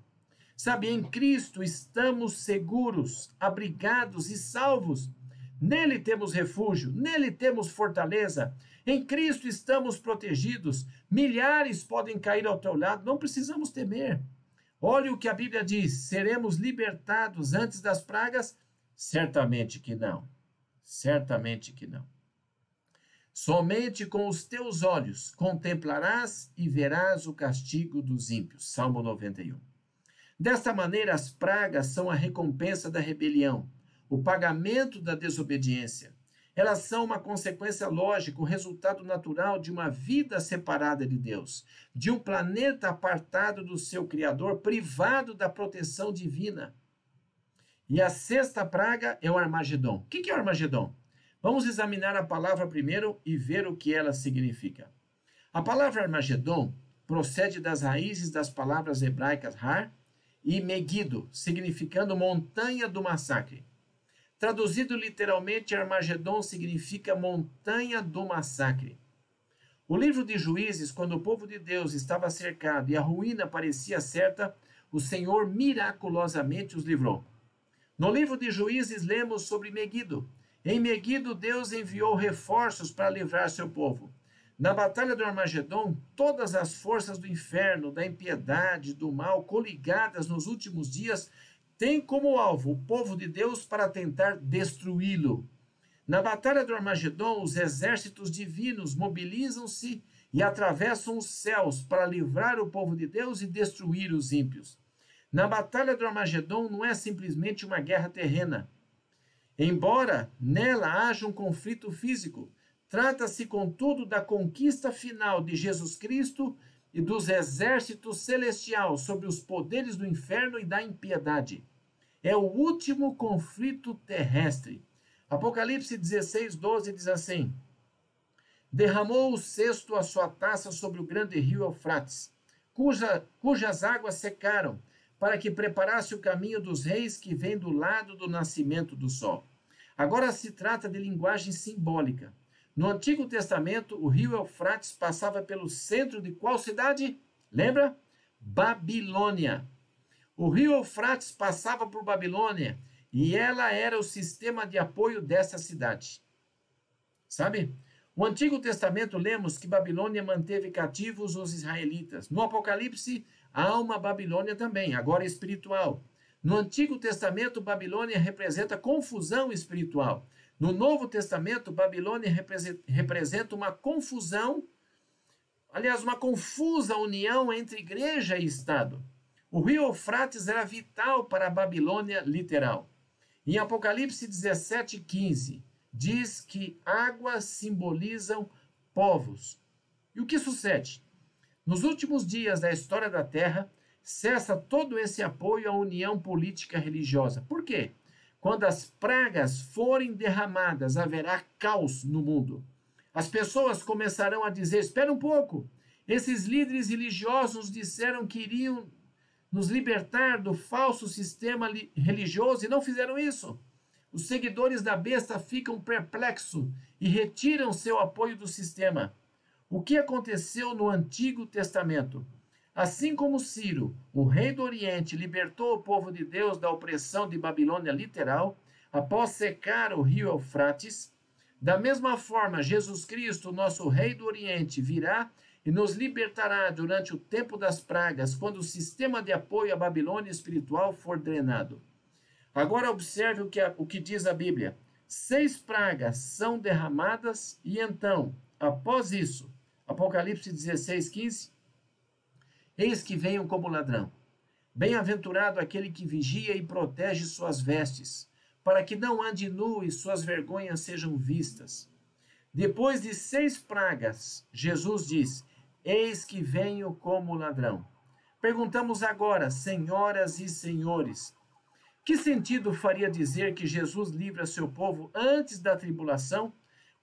Sabe, em Cristo estamos seguros, abrigados e salvos. Nele temos refúgio, nele temos fortaleza. Em Cristo estamos protegidos. Milhares podem cair ao teu lado, não precisamos temer. Olha o que a Bíblia diz: seremos libertados antes das pragas? Certamente que não. Certamente que não. Somente com os teus olhos contemplarás e verás o castigo dos ímpios. Salmo 91. Desta maneira, as pragas são a recompensa da rebelião, o pagamento da desobediência. Elas são uma consequência lógica, o resultado natural de uma vida separada de Deus, de um planeta apartado do seu Criador, privado da proteção divina. E a sexta praga é o Armagedon. O que é o Armagedon? Vamos examinar a palavra primeiro e ver o que ela significa. A palavra Armagedon procede das raízes das palavras hebraicas Har e Megiddo, significando montanha do massacre. Traduzido literalmente, Armagedon significa montanha do massacre. O livro de Juízes, quando o povo de Deus estava cercado e a ruína parecia certa, o Senhor miraculosamente os livrou. No livro de Juízes, lemos sobre Meguido. Em Meguido, Deus enviou reforços para livrar seu povo. Na batalha do Armagedon, todas as forças do inferno, da impiedade, do mal, coligadas nos últimos dias, tem como alvo o povo de Deus para tentar destruí-lo. Na batalha do Armagedon, os exércitos divinos mobilizam-se e atravessam os céus para livrar o povo de Deus e destruir os ímpios. Na batalha do Armagedon não é simplesmente uma guerra terrena. Embora nela haja um conflito físico, trata-se, contudo, da conquista final de Jesus Cristo e dos exércitos celestiais sobre os poderes do inferno e da impiedade é o último conflito terrestre. Apocalipse 16, 12 diz assim: Derramou o cesto a sua taça sobre o grande rio Eufrates, cuja, cujas águas secaram, para que preparasse o caminho dos reis que vem do lado do nascimento do sol. Agora se trata de linguagem simbólica. No Antigo Testamento, o rio Eufrates passava pelo centro de qual cidade? Lembra? Babilônia. O rio Eufrates passava por Babilônia e ela era o sistema de apoio dessa cidade. Sabe? No Antigo Testamento lemos que Babilônia manteve cativos os israelitas. No Apocalipse há uma Babilônia também, agora espiritual. No Antigo Testamento, Babilônia representa confusão espiritual. No Novo Testamento, Babilônia representa uma confusão, aliás, uma confusa união entre igreja e Estado. O rio Eufrates era vital para a Babilônia literal. Em Apocalipse 17, 15, diz que águas simbolizam povos. E o que sucede? Nos últimos dias da história da Terra, cessa todo esse apoio à união política religiosa. Por quê? Quando as pragas forem derramadas, haverá caos no mundo. As pessoas começarão a dizer: espera um pouco. Esses líderes religiosos disseram que iriam nos libertar do falso sistema religioso e não fizeram isso. Os seguidores da besta ficam perplexos e retiram seu apoio do sistema. O que aconteceu no Antigo Testamento? Assim como Ciro, o rei do Oriente, libertou o povo de Deus da opressão de Babilônia literal, após secar o rio Eufrates, da mesma forma, Jesus Cristo, nosso rei do Oriente, virá e nos libertará durante o tempo das pragas, quando o sistema de apoio à Babilônia espiritual for drenado. Agora observe o que, o que diz a Bíblia. Seis pragas são derramadas, e então, após isso, Apocalipse 16, 15, eis que venham como ladrão. Bem-aventurado aquele que vigia e protege suas vestes, para que não ande nu e suas vergonhas sejam vistas. Depois de seis pragas, Jesus diz: Eis que venho como ladrão. Perguntamos agora, senhoras e senhores, que sentido faria dizer que Jesus livra seu povo antes da tribulação,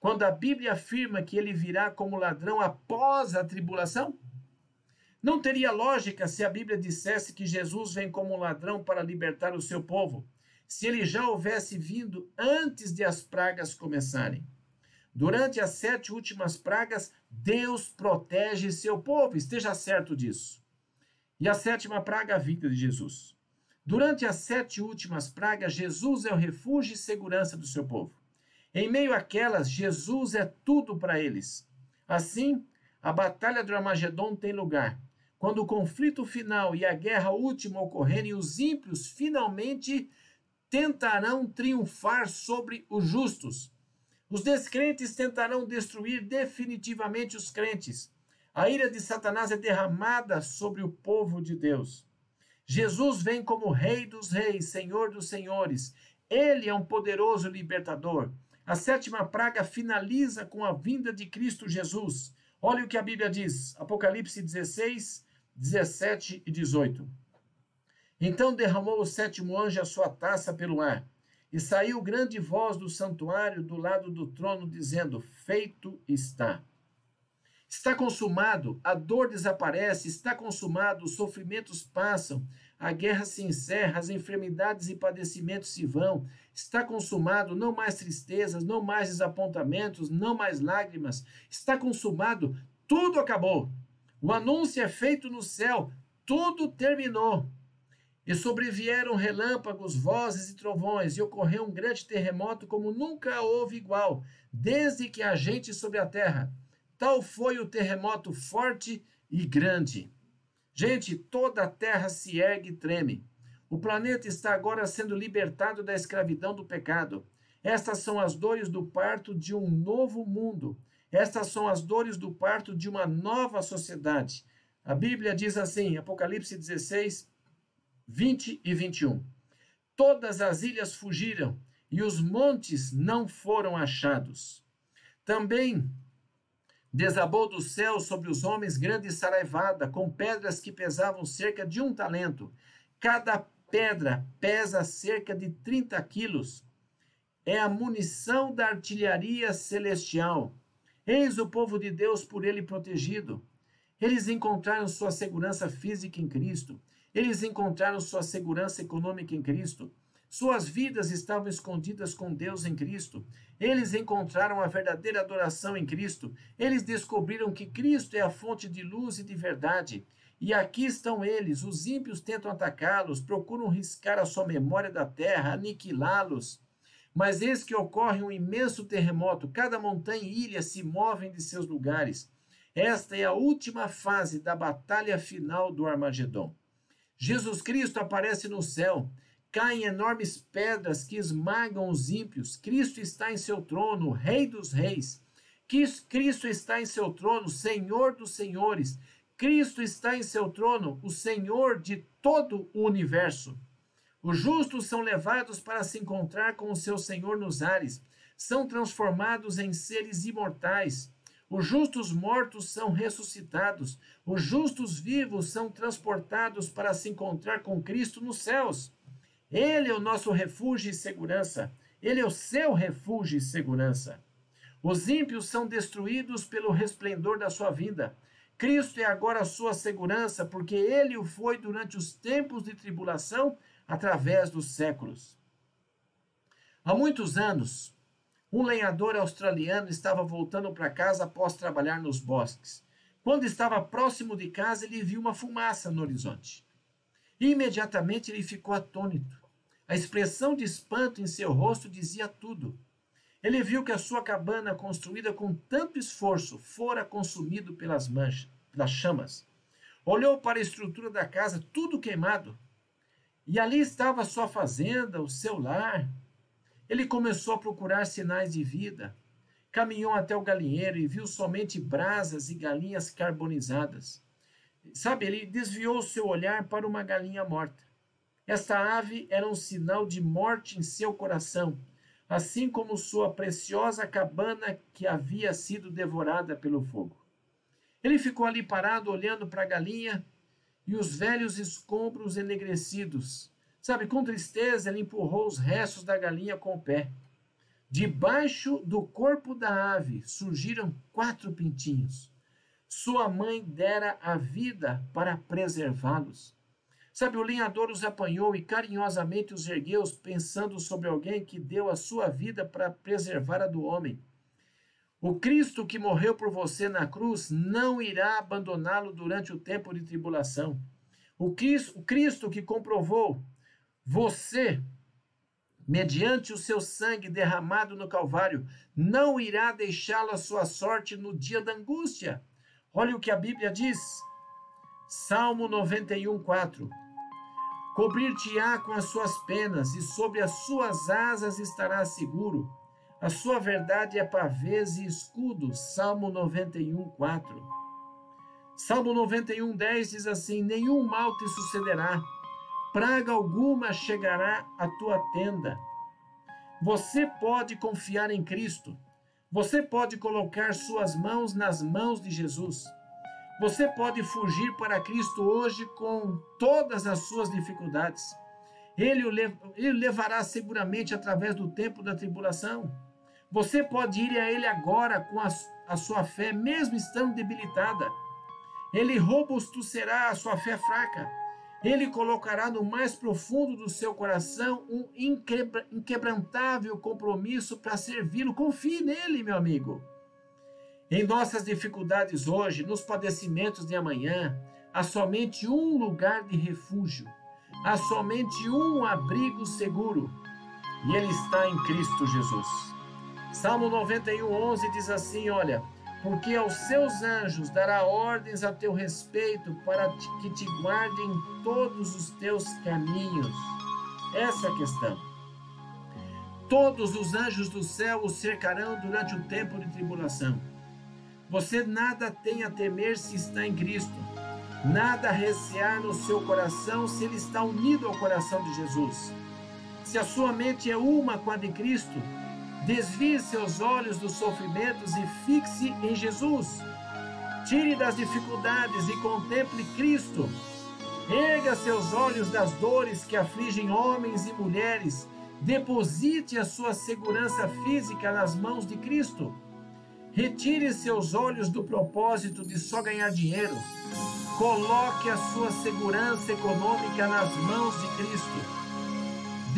quando a Bíblia afirma que ele virá como ladrão após a tribulação? Não teria lógica se a Bíblia dissesse que Jesus vem como ladrão para libertar o seu povo, se ele já houvesse vindo antes de as pragas começarem. Durante as sete últimas pragas, Deus protege seu povo, esteja certo disso. E a sétima praga, a vida de Jesus. Durante as sete últimas pragas, Jesus é o refúgio e segurança do seu povo. Em meio àquelas, Jesus é tudo para eles. Assim, a batalha do Armagedon tem lugar. Quando o conflito final e a guerra última ocorrerem, os ímpios finalmente tentarão triunfar sobre os justos os descrentes tentarão destruir definitivamente os crentes. A ira de Satanás é derramada sobre o povo de Deus. Jesus vem como Rei dos Reis, Senhor dos Senhores. Ele é um poderoso libertador. A sétima praga finaliza com a vinda de Cristo Jesus. Olha o que a Bíblia diz, Apocalipse 16, 17 e 18. Então derramou o sétimo anjo a sua taça pelo ar e saiu grande voz do santuário do lado do trono, dizendo: Feito está. Está consumado, a dor desaparece, está consumado, os sofrimentos passam, a guerra se encerra, as enfermidades e padecimentos se vão. Está consumado, não mais tristezas, não mais desapontamentos, não mais lágrimas. Está consumado, tudo acabou. O anúncio é feito no céu, tudo terminou. E sobrevieram relâmpagos, vozes e trovões, e ocorreu um grande terremoto como nunca houve igual, desde que há gente sobre a terra. Tal foi o terremoto forte e grande. Gente, toda a terra se ergue e treme. O planeta está agora sendo libertado da escravidão do pecado. Estas são as dores do parto de um novo mundo. Estas são as dores do parto de uma nova sociedade. A Bíblia diz assim, Apocalipse 16, 20 e 21. Todas as ilhas fugiram e os montes não foram achados. Também Desabou do céu sobre os homens grande saraivada, com pedras que pesavam cerca de um talento. Cada pedra pesa cerca de 30 quilos. É a munição da artilharia celestial. Eis o povo de Deus por ele protegido. Eles encontraram sua segurança física em Cristo. Eles encontraram sua segurança econômica em Cristo. Suas vidas estavam escondidas com Deus em Cristo. Eles encontraram a verdadeira adoração em Cristo. Eles descobriram que Cristo é a fonte de luz e de verdade. E aqui estão eles. Os ímpios tentam atacá-los, procuram riscar a sua memória da terra, aniquilá-los. Mas eis que ocorre um imenso terremoto. Cada montanha e ilha se movem de seus lugares. Esta é a última fase da batalha final do Armagedon. Jesus Cristo aparece no céu caem enormes pedras que esmagam os ímpios. Cristo está em seu trono, Rei dos Reis. Cristo está em seu trono, Senhor dos Senhores. Cristo está em seu trono, o Senhor de todo o universo. Os justos são levados para se encontrar com o seu Senhor nos ares, são transformados em seres imortais. Os justos mortos são ressuscitados, os justos vivos são transportados para se encontrar com Cristo nos céus. Ele é o nosso refúgio e segurança. Ele é o seu refúgio e segurança. Os ímpios são destruídos pelo resplendor da sua vinda. Cristo é agora a sua segurança, porque ele o foi durante os tempos de tribulação, através dos séculos. Há muitos anos, um lenhador australiano estava voltando para casa após trabalhar nos bosques. Quando estava próximo de casa, ele viu uma fumaça no horizonte. Imediatamente ele ficou atônito. A expressão de espanto em seu rosto dizia tudo. Ele viu que a sua cabana, construída com tanto esforço, fora consumido pelas manchas, pelas chamas. Olhou para a estrutura da casa, tudo queimado. E ali estava sua fazenda, o seu lar. Ele começou a procurar sinais de vida. Caminhou até o galinheiro e viu somente brasas e galinhas carbonizadas. Sabe, ele desviou seu olhar para uma galinha morta. Esta ave era um sinal de morte em seu coração, assim como sua preciosa cabana que havia sido devorada pelo fogo. Ele ficou ali parado, olhando para a galinha e os velhos escombros enegrecidos. Sabe, com tristeza, ele empurrou os restos da galinha com o pé. Debaixo do corpo da ave surgiram quatro pintinhos. Sua mãe dera a vida para preservá-los. Sabe, o lenhador os apanhou e carinhosamente os ergueu, pensando sobre alguém que deu a sua vida para preservar a do homem. O Cristo que morreu por você na cruz não irá abandoná-lo durante o tempo de tribulação. O Cristo, o Cristo que comprovou você, mediante o seu sangue derramado no Calvário, não irá deixá-lo à sua sorte no dia da angústia. Olha o que a Bíblia diz. Salmo 91, 4. Cobrir-te-á com as suas penas, e sobre as suas asas estarás seguro. A sua verdade é pavês e escudo. Salmo 91, 4. Salmo 91, 10 diz assim: Nenhum mal te sucederá, praga alguma chegará à tua tenda. Você pode confiar em Cristo. Você pode colocar suas mãos nas mãos de Jesus. Você pode fugir para Cristo hoje com todas as suas dificuldades. Ele o, levará seguramente através do tempo da tribulação. Você pode ir a Ele agora com a, a sua fé, mesmo estando debilitada. Ele robustecerá a sua fé fraca. Ele colocará no mais profundo do seu coração um inquebrantável compromisso para servi-lo. Confie nele, meu amigo. Em nossas dificuldades hoje, nos padecimentos de amanhã, há somente um lugar de refúgio, há somente um abrigo seguro, e ele está em Cristo Jesus. Salmo 91, 11 diz assim: Olha, porque aos seus anjos dará ordens a teu respeito para que te guardem todos os teus caminhos. Essa é a questão. Todos os anjos do céu o cercarão durante o tempo de tribulação. Você nada tem a temer se está em Cristo, nada a recear no seu coração se ele está unido ao coração de Jesus. Se a sua mente é uma com a de Cristo, Desvie seus olhos dos sofrimentos e fixe em Jesus. Tire das dificuldades e contemple Cristo. Erga seus olhos das dores que afligem homens e mulheres. Deposite a sua segurança física nas mãos de Cristo. Retire seus olhos do propósito de só ganhar dinheiro. Coloque a sua segurança econômica nas mãos de Cristo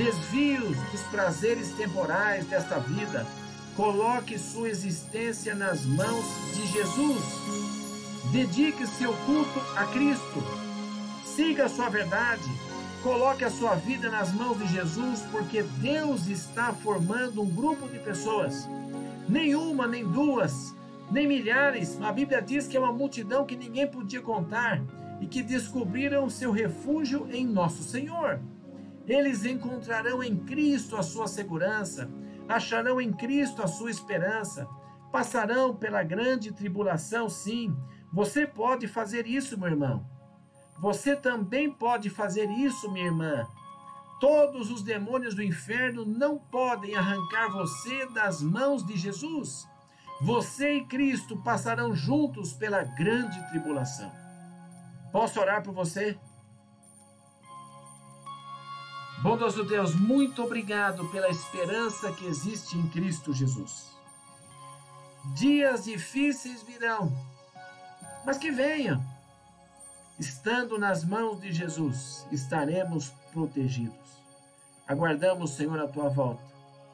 desvios dos prazeres temporais desta vida. Coloque sua existência nas mãos de Jesus. Dedique seu culto a Cristo. Siga a sua verdade. Coloque a sua vida nas mãos de Jesus, porque Deus está formando um grupo de pessoas. Nenhuma, nem duas, nem milhares. A Bíblia diz que é uma multidão que ninguém podia contar e que descobriram seu refúgio em nosso Senhor. Eles encontrarão em Cristo a sua segurança, acharão em Cristo a sua esperança, passarão pela grande tribulação, sim. Você pode fazer isso, meu irmão. Você também pode fazer isso, minha irmã. Todos os demônios do inferno não podem arrancar você das mãos de Jesus. Você e Cristo passarão juntos pela grande tribulação. Posso orar por você? Bondoso Deus, muito obrigado pela esperança que existe em Cristo Jesus. Dias difíceis virão, mas que venham. Estando nas mãos de Jesus, estaremos protegidos. Aguardamos, Senhor, a tua volta.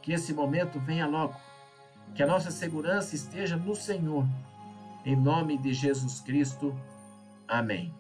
Que esse momento venha logo. Que a nossa segurança esteja no Senhor. Em nome de Jesus Cristo. Amém.